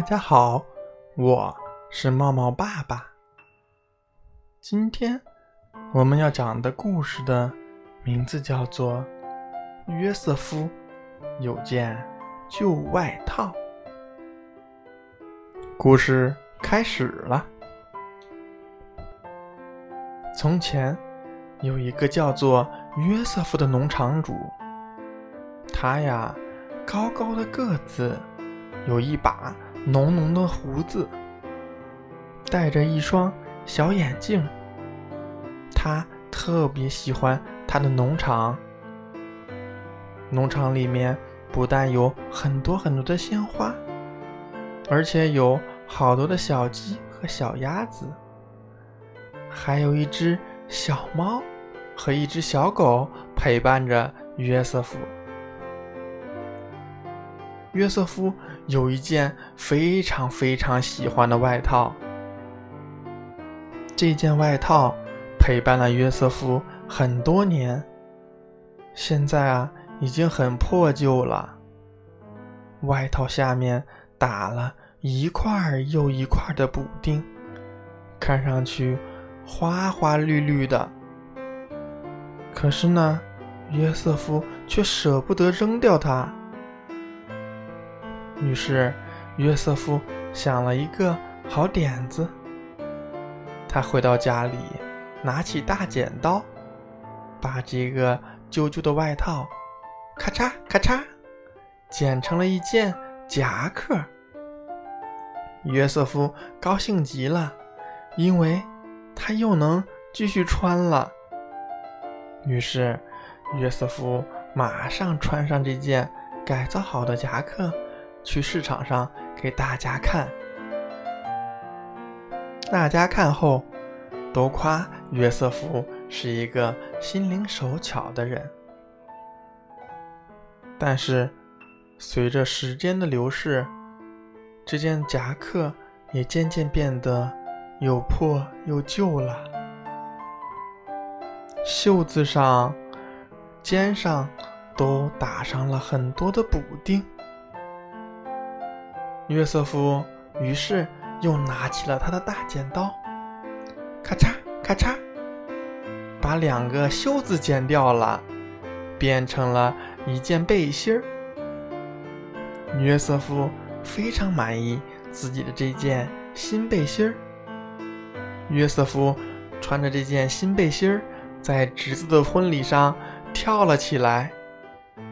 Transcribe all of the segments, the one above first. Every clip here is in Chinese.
大家好，我是茂茂爸爸。今天我们要讲的故事的名字叫做《约瑟夫有件旧外套》。故事开始了。从前有一个叫做约瑟夫的农场主，他呀高高的个子，有一把。浓浓的胡子，戴着一双小眼镜。他特别喜欢他的农场。农场里面不但有很多很多的鲜花，而且有好多的小鸡和小鸭子，还有一只小猫和一只小狗陪伴着约瑟夫。约瑟夫有一件非常非常喜欢的外套，这件外套陪伴了约瑟夫很多年，现在啊已经很破旧了。外套下面打了一块又一块的补丁，看上去花花绿绿的。可是呢，约瑟夫却舍不得扔掉它。于是，约瑟夫想了一个好点子。他回到家里，拿起大剪刀，把这个旧旧的外套，咔嚓咔嚓，剪成了一件夹克。约瑟夫高兴极了，因为他又能继续穿了。于是，约瑟夫马上穿上这件改造好的夹克。去市场上给大家看，大家看后都夸约瑟夫是一个心灵手巧的人。但是，随着时间的流逝，这件夹克也渐渐变得又破又旧了，袖子上、肩上都打上了很多的补丁。约瑟夫于是又拿起了他的大剪刀，咔嚓咔嚓，把两个袖子剪掉了，变成了一件背心儿。约瑟夫非常满意自己的这件新背心儿。约瑟夫穿着这件新背心儿，在侄子的婚礼上跳了起来，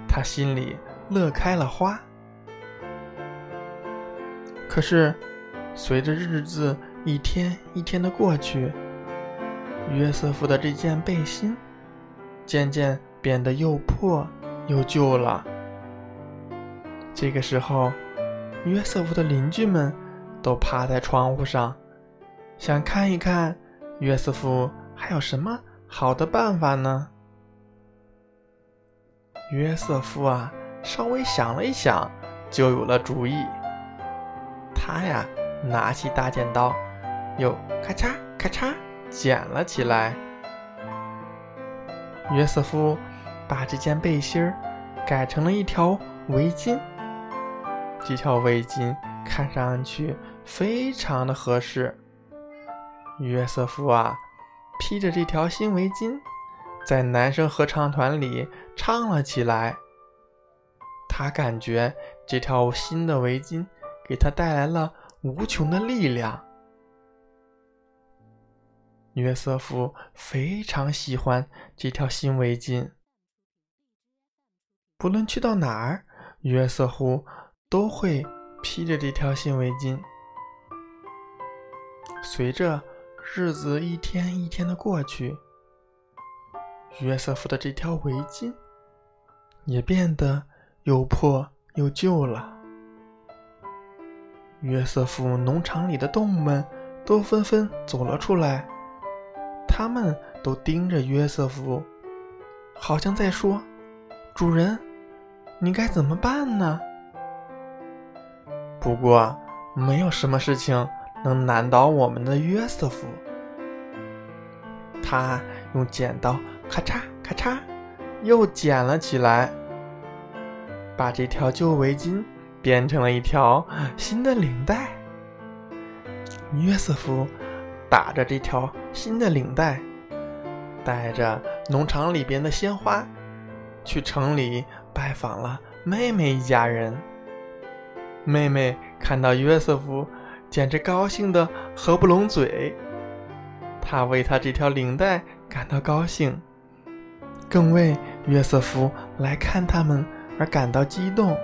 他心里乐开了花。可是，随着日子一天一天的过去，约瑟夫的这件背心渐渐变得又破又旧了。这个时候，约瑟夫的邻居们都趴在窗户上，想看一看约瑟夫还有什么好的办法呢？约瑟夫啊，稍微想了一想，就有了主意。他呀，拿起大剪刀，又咔嚓咔嚓剪了起来。约瑟夫把这件背心改成了一条围巾。这条围巾看上去非常的合适。约瑟夫啊，披着这条新围巾，在男生合唱团里唱了起来。他感觉这条新的围巾。给他带来了无穷的力量。约瑟夫非常喜欢这条新围巾，不论去到哪儿，约瑟夫都会披着这条新围巾。随着日子一天一天的过去，约瑟夫的这条围巾也变得又破又旧了。约瑟夫农场里的动物们都纷纷走了出来，他们都盯着约瑟夫，好像在说：“主人，你该怎么办呢？”不过，没有什么事情能难倒我们的约瑟夫。他用剪刀咔嚓咔嚓又剪了起来，把这条旧围巾变成了一条新的领带。约瑟夫打着这条新的领带，带着农场里边的鲜花，去城里拜访了妹妹一家人。妹妹看到约瑟夫，简直高兴得合不拢嘴。她为他这条领带感到高兴，更为约瑟夫来看他们而感到激动。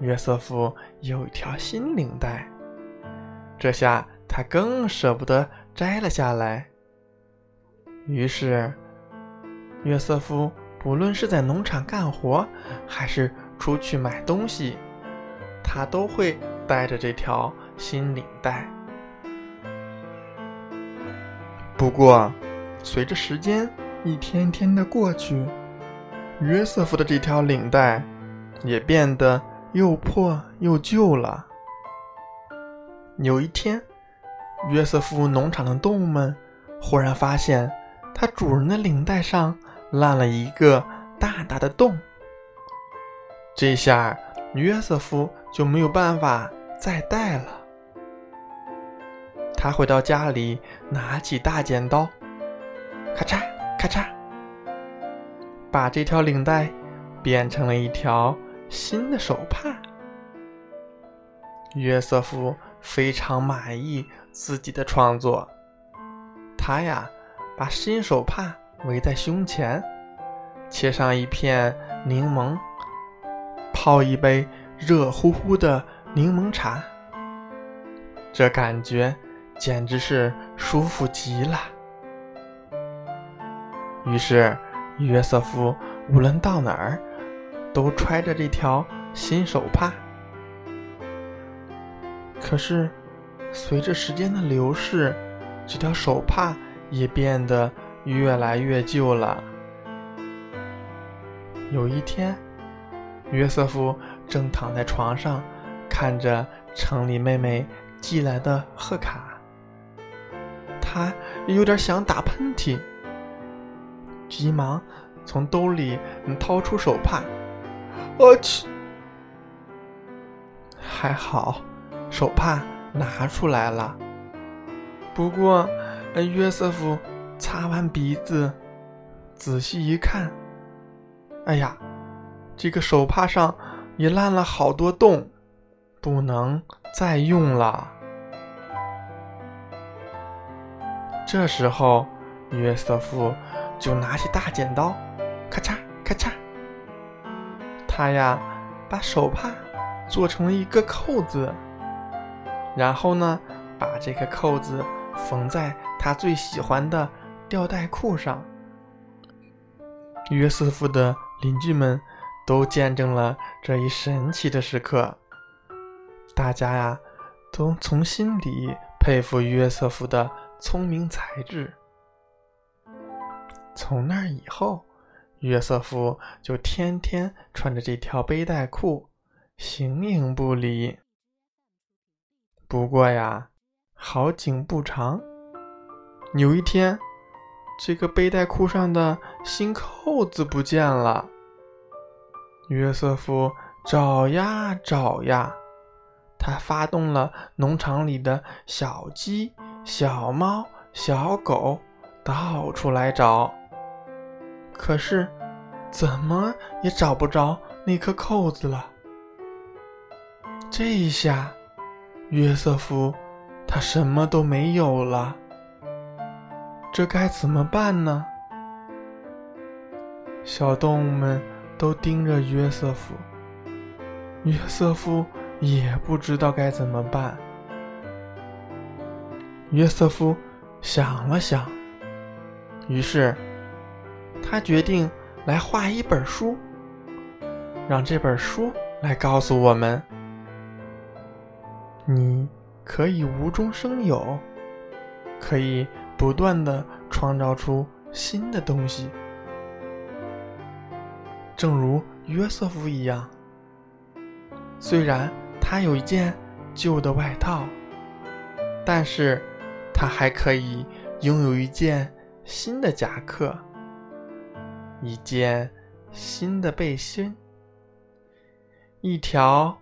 约瑟夫有一条新领带，这下他更舍不得摘了下来。于是，约瑟夫不论是在农场干活，还是出去买东西，他都会带着这条新领带。不过，随着时间一天天的过去，约瑟夫的这条领带也变得又破又旧了。有一天，约瑟夫农场的动物们忽然发现，他主人的领带上烂了一个大大的洞。这下约瑟夫就没有办法再戴了。他回到家里，拿起大剪刀，咔嚓咔嚓，把这条领带变成了一条新的手帕。约瑟夫非常满意自己的创作，他呀，把新手帕围在胸前，切上一片柠檬。泡一杯热乎乎的柠檬茶，这感觉简直是舒服极了。于是，约瑟夫无论到哪儿，都揣着这条新手帕。可是，随着时间的流逝，这条手帕也变得越来越旧了。有一天。约瑟夫正躺在床上，看着城里妹妹寄来的贺卡，他有点想打喷嚏，急忙从兜里掏出手帕。我去，还好，手帕拿出来了。不过，约瑟夫擦完鼻子，仔细一看，哎呀！这个手帕上也烂了好多洞，不能再用了。这时候，约瑟夫就拿起大剪刀，咔嚓咔嚓，他呀把手帕做成了一个扣子，然后呢，把这个扣子缝在他最喜欢的吊带裤上。约瑟夫的邻居们。都见证了这一神奇的时刻，大家呀，都从心里佩服约瑟夫的聪明才智。从那以后，约瑟夫就天天穿着这条背带裤，形影不离。不过呀，好景不长，有一天，这个背带裤上的新扣子不见了。约瑟夫找呀找呀，他发动了农场里的小鸡、小猫、小狗，到处来找。可是，怎么也找不着那颗扣子了。这一下，约瑟夫他什么都没有了。这该怎么办呢？小动物们。都盯着约瑟夫，约瑟夫也不知道该怎么办。约瑟夫想了想，于是他决定来画一本书，让这本书来告诉我们：你可以无中生有，可以不断的创造出新的东西。正如约瑟夫一样，虽然他有一件旧的外套，但是他还可以拥有一件新的夹克，一件新的背心，一条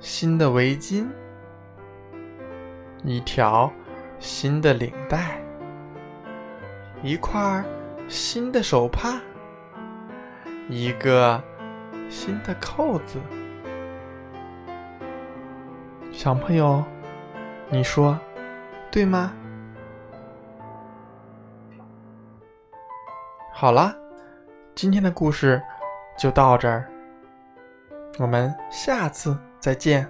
新的围巾，一条新的领带，一块新的手帕，一个新的扣子。小朋友，你说对吗？好了，今天的故事就到这儿，我们下次再见。